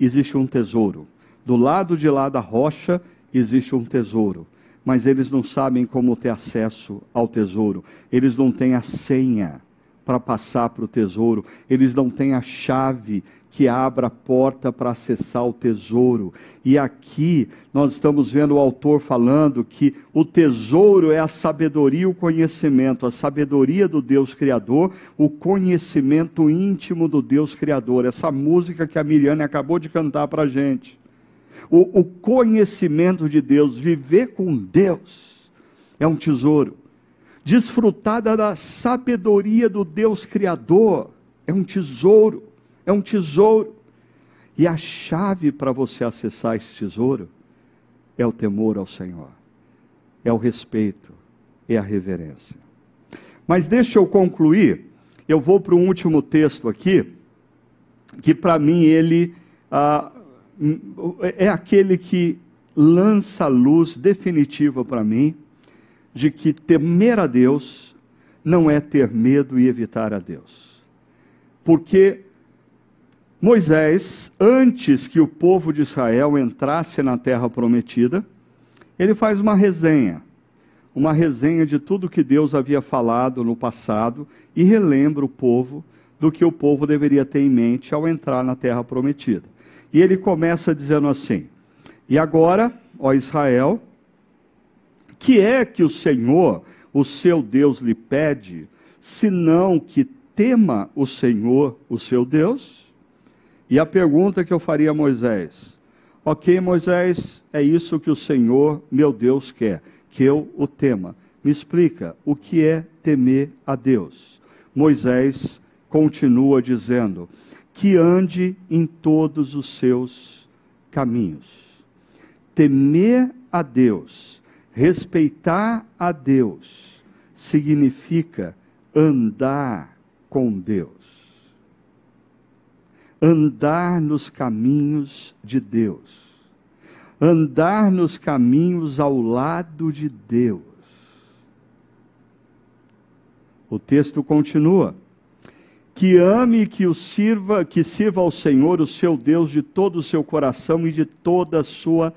S1: existe um tesouro, do lado de lá da rocha existe um tesouro, mas eles não sabem como ter acesso ao tesouro, eles não têm a senha para passar para o tesouro, eles não têm a chave que abra a porta para acessar o tesouro. E aqui nós estamos vendo o autor falando que o tesouro é a sabedoria e o conhecimento, a sabedoria do Deus Criador, o conhecimento íntimo do Deus Criador. Essa música que a Miriane acabou de cantar para a gente. O, o conhecimento de Deus, viver com Deus, é um tesouro desfrutar da sabedoria do Deus Criador. É um tesouro, é um tesouro. E a chave para você acessar esse tesouro é o temor ao Senhor, é o respeito, é a reverência. Mas deixa eu concluir, eu vou para um último texto aqui, que para mim ele ah, é aquele que lança luz definitiva para mim de que temer a Deus não é ter medo e evitar a Deus. Porque Moisés, antes que o povo de Israel entrasse na terra prometida, ele faz uma resenha, uma resenha de tudo que Deus havia falado no passado e relembra o povo do que o povo deveria ter em mente ao entrar na terra prometida. E ele começa dizendo assim: E agora, ó Israel, que é que o Senhor, o seu Deus, lhe pede, senão que tema o Senhor, o seu Deus? E a pergunta que eu faria a Moisés: Ok, Moisés, é isso que o Senhor, meu Deus, quer, que eu o tema. Me explica o que é temer a Deus. Moisés continua dizendo: que ande em todos os seus caminhos. Temer a Deus Respeitar a Deus significa andar com Deus. Andar nos caminhos de Deus. Andar nos caminhos ao lado de Deus. O texto continua: que ame que o sirva, que sirva ao Senhor, o seu Deus, de todo o seu coração e de toda a sua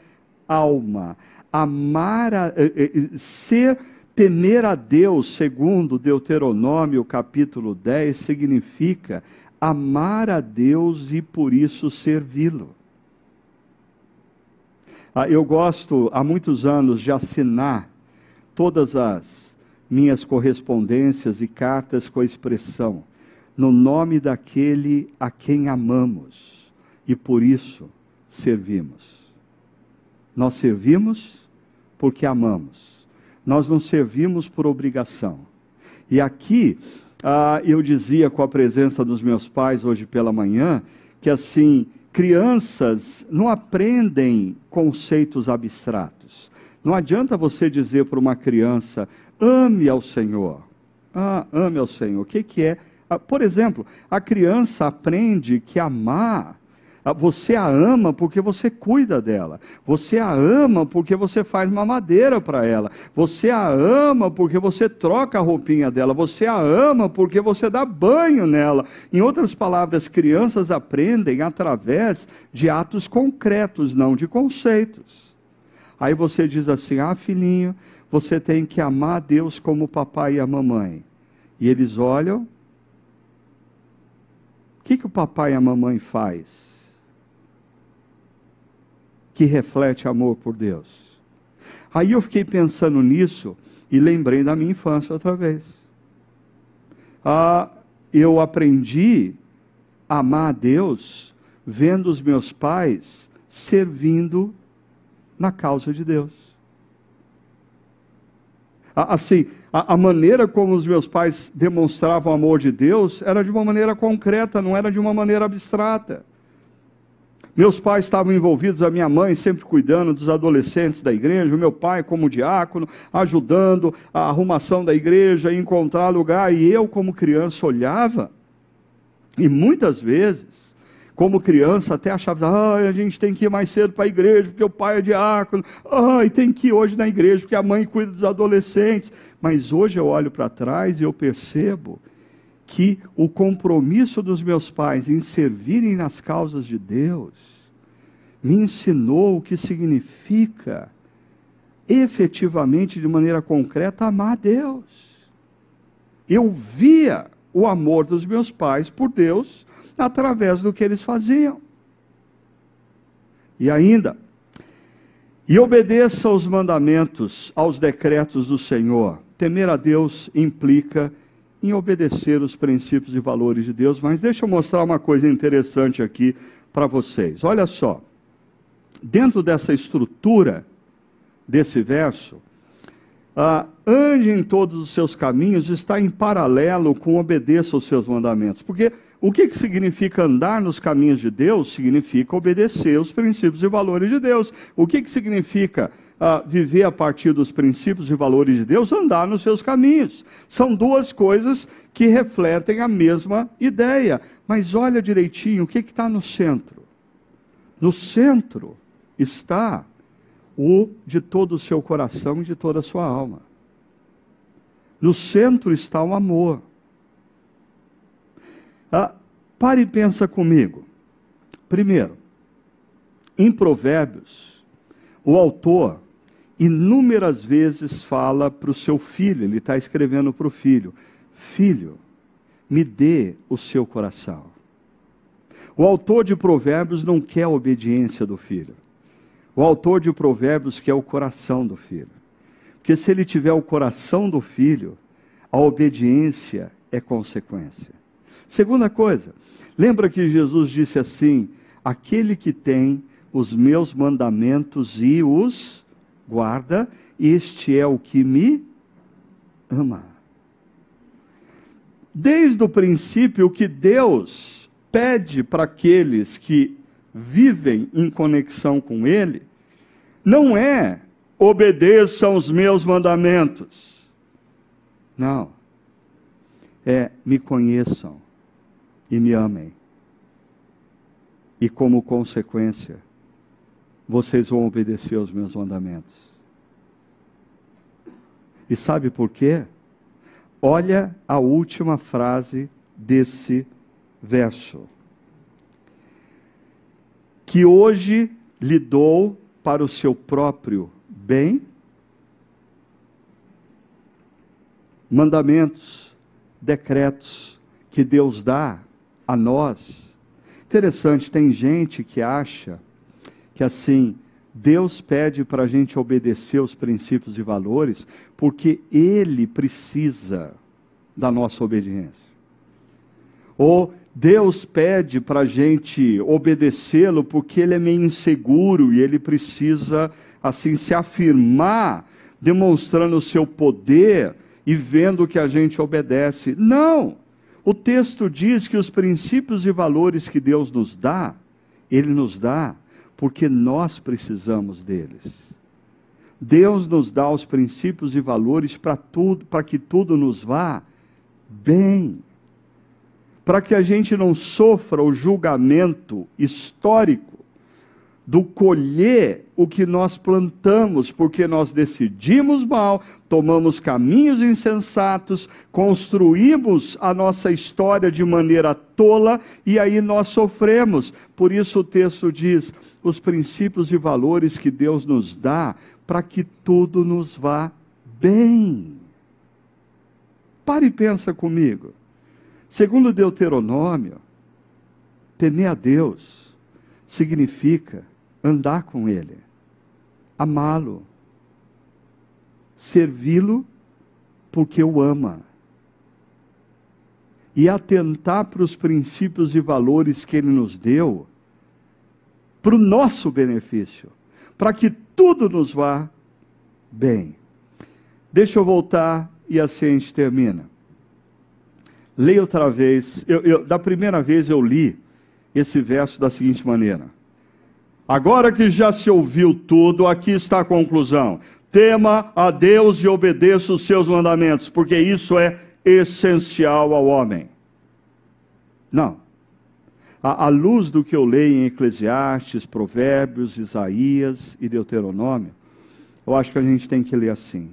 S1: alma amar, a, eh, eh, ser, temer a Deus, segundo Deuteronômio capítulo 10, significa amar a Deus e por isso servi-lo. Ah, eu gosto há muitos anos de assinar todas as minhas correspondências e cartas com a expressão no nome daquele a quem amamos e por isso servimos. Nós servimos porque amamos. Nós não servimos por obrigação. E aqui, ah, eu dizia com a presença dos meus pais hoje pela manhã, que assim, crianças não aprendem conceitos abstratos. Não adianta você dizer para uma criança, ame ao Senhor. Ah, ame ao Senhor. O que, que é? Ah, por exemplo, a criança aprende que amar você a ama porque você cuida dela. Você a ama porque você faz mamadeira para ela. Você a ama porque você troca a roupinha dela. Você a ama porque você dá banho nela. Em outras palavras, crianças aprendem através de atos concretos, não de conceitos. Aí você diz assim: ah, filhinho, você tem que amar a Deus como o papai e a mamãe. E eles olham. O que, que o papai e a mamãe faz? Que reflete amor por Deus. Aí eu fiquei pensando nisso e lembrei da minha infância outra vez. Ah, eu aprendi a amar a Deus vendo os meus pais servindo na causa de Deus. Assim, a, a, maneira como os meus pais demonstravam o amor de Deus era de uma maneira concreta, não era de uma maneira abstrata. Meus pais estavam envolvidos, a minha mãe sempre cuidando dos adolescentes da igreja, o meu pai como diácono, ajudando a arrumação da igreja, encontrar lugar, e eu como criança olhava, e muitas vezes, como criança, até achava, ah, a gente tem que ir mais cedo para a igreja, porque o pai é diácono, ai, tem que ir hoje na igreja, porque a mãe cuida dos adolescentes. Mas hoje eu olho para trás e eu percebo que o compromisso dos meus pais em servirem nas causas de Deus me ensinou o que significa efetivamente, de maneira concreta, amar a Deus. Eu via o amor dos meus pais por Deus através do que eles faziam. E ainda, e obedeça aos mandamentos, aos decretos do Senhor. Temer a Deus implica em obedecer os princípios e valores de Deus, mas deixa eu mostrar uma coisa interessante aqui para vocês. Olha só, dentro dessa estrutura desse verso, ah, ande em todos os seus caminhos está em paralelo com obedeça aos seus mandamentos. Porque o que, que significa andar nos caminhos de Deus? Significa obedecer os princípios e valores de Deus. O que, que significa uh, viver a partir dos princípios e valores de Deus? Andar nos seus caminhos. São duas coisas que refletem a mesma ideia. Mas olha direitinho o que está no centro. No centro está o de todo o seu coração e de toda a sua alma. No centro está o amor. Ah, pare e pensa comigo. Primeiro, em Provérbios, o autor inúmeras vezes fala para o seu filho, ele está escrevendo para o filho: Filho, me dê o seu coração. O autor de Provérbios não quer a obediência do filho. O autor de Provérbios quer o coração do filho. Porque se ele tiver o coração do filho, a obediência é consequência. Segunda coisa, lembra que Jesus disse assim: aquele que tem os meus mandamentos e os guarda, este é o que me ama. Desde o princípio, o que Deus pede para aqueles que vivem em conexão com Ele, não é obedeçam os meus mandamentos. Não. É me conheçam e me amem. E como consequência, vocês vão obedecer aos meus mandamentos. E sabe por quê? Olha a última frase desse verso. Que hoje lhe dou para o seu próprio bem, mandamentos, decretos que Deus dá a nós. Interessante, tem gente que acha que assim, Deus pede para a gente obedecer os princípios e valores porque Ele precisa da nossa obediência. Ou Deus pede para a gente obedecê-lo porque Ele é meio inseguro e Ele precisa, assim, se afirmar, demonstrando o seu poder e vendo que a gente obedece. Não! O texto diz que os princípios e valores que Deus nos dá, Ele nos dá porque nós precisamos deles. Deus nos dá os princípios e valores para tudo, para que tudo nos vá bem. Para que a gente não sofra o julgamento histórico do colher o que nós plantamos, porque nós decidimos mal, tomamos caminhos insensatos, construímos a nossa história de maneira tola e aí nós sofremos. Por isso o texto diz: os princípios e valores que Deus nos dá para que tudo nos vá bem. Pare e pensa comigo. Segundo Deuteronômio, temer a Deus significa andar com Ele, amá-lo, servi-lo porque o ama e atentar para os princípios e valores que Ele nos deu, para o nosso benefício, para que tudo nos vá bem. Deixa eu voltar e assim a gente termina. Leia outra vez. Eu, eu, da primeira vez eu li esse verso da seguinte maneira: Agora que já se ouviu tudo, aqui está a conclusão. Tema a Deus e obedeça os seus mandamentos, porque isso é essencial ao homem. Não. À, à luz do que eu leio em Eclesiastes, Provérbios, Isaías e Deuteronômio, eu acho que a gente tem que ler assim.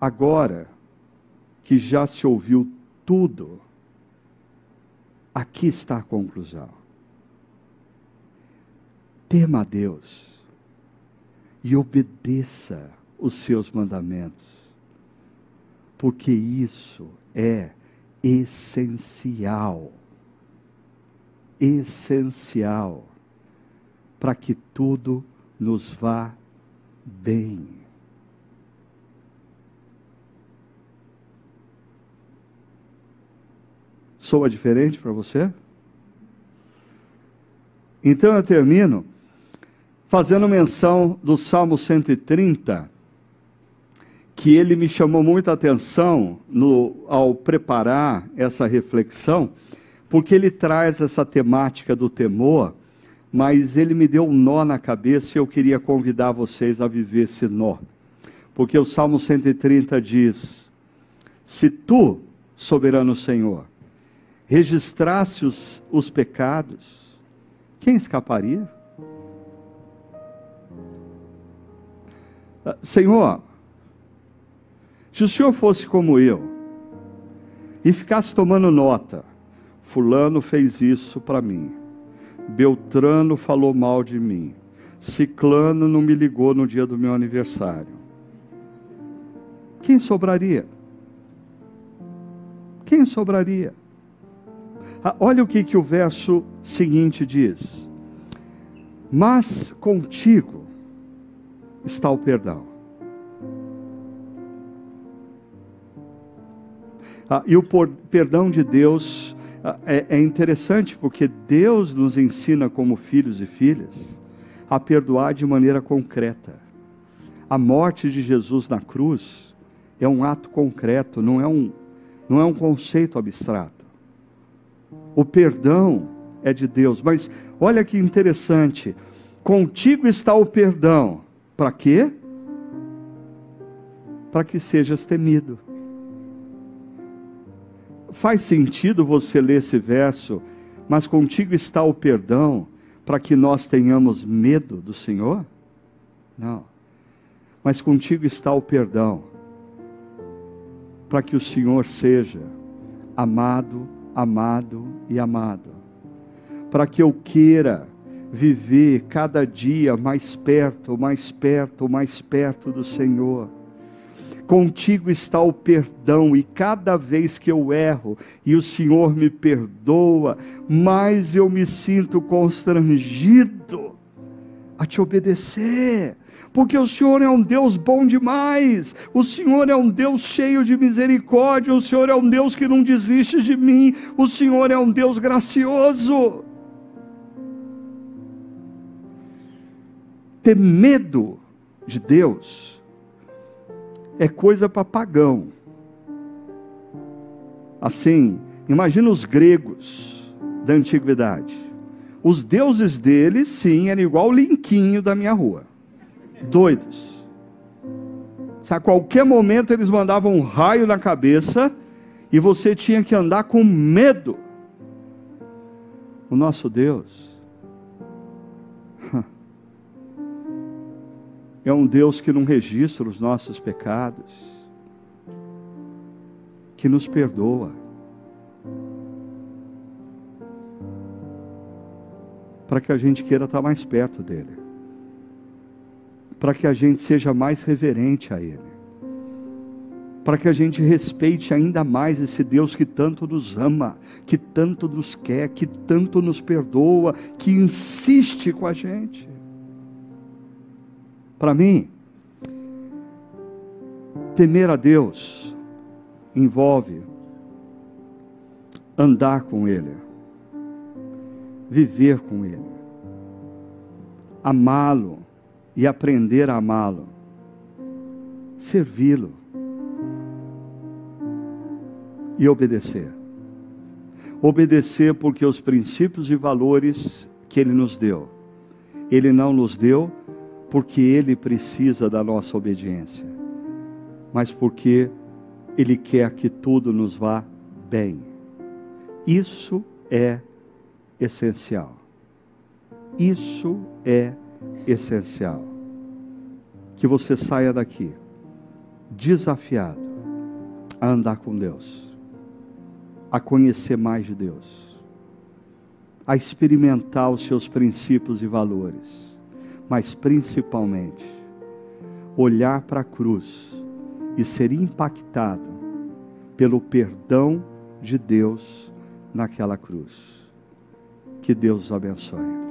S1: Agora que já se ouviu tudo, aqui está a conclusão. Tema a Deus e obedeça os seus mandamentos, porque isso é essencial essencial para que tudo nos vá bem. Soa diferente para você? Então eu termino fazendo menção do Salmo 130, que ele me chamou muita atenção no, ao preparar essa reflexão porque ele traz essa temática do temor, mas ele me deu um nó na cabeça e eu queria convidar vocês a viver esse nó. Porque o Salmo 130 diz: Se tu, soberano Senhor, registrasse os, os pecados, quem escaparia? Senhor, se o Senhor fosse como eu e ficasse tomando nota, Fulano fez isso para mim. Beltrano falou mal de mim. Ciclano não me ligou no dia do meu aniversário. Quem sobraria? Quem sobraria? Ah, olha o que, que o verso seguinte diz. Mas contigo está o perdão. Ah, e o por, perdão de Deus é, é interessante porque Deus nos ensina, como filhos e filhas, a perdoar de maneira concreta. A morte de Jesus na cruz é um ato concreto, não é um, não é um conceito abstrato. O perdão é de Deus, mas olha que interessante: contigo está o perdão. Para quê? Para que sejas temido. Faz sentido você ler esse verso, mas contigo está o perdão para que nós tenhamos medo do Senhor? Não. Mas contigo está o perdão para que o Senhor seja amado, amado e amado. Para que eu queira viver cada dia mais perto, mais perto, mais perto do Senhor Contigo está o perdão, e cada vez que eu erro e o Senhor me perdoa, mais eu me sinto constrangido a te obedecer, porque o Senhor é um Deus bom demais, o Senhor é um Deus cheio de misericórdia, o Senhor é um Deus que não desiste de mim, o Senhor é um Deus gracioso. Ter medo de Deus é coisa para pagão. Assim, imagina os gregos da antiguidade. Os deuses deles, sim, eram igual o linquinho da minha rua. Doidos. A qualquer momento eles mandavam um raio na cabeça e você tinha que andar com medo. O nosso Deus é um Deus que não registra os nossos pecados, que nos perdoa. Para que a gente queira estar mais perto dEle, para que a gente seja mais reverente a Ele, para que a gente respeite ainda mais esse Deus que tanto nos ama, que tanto nos quer, que tanto nos perdoa, que insiste com a gente. Para mim, temer a Deus envolve andar com Ele, viver com Ele, amá-lo e aprender a amá-lo, servi-lo e obedecer. Obedecer porque os princípios e valores que Ele nos deu Ele não nos deu porque Ele precisa da nossa obediência, mas porque Ele quer que tudo nos vá bem. Isso é essencial. Isso é essencial. Que você saia daqui desafiado a andar com Deus, a conhecer mais de Deus, a experimentar os seus princípios e valores, mas principalmente olhar para a cruz e ser impactado pelo perdão de Deus naquela cruz. Que Deus os abençoe.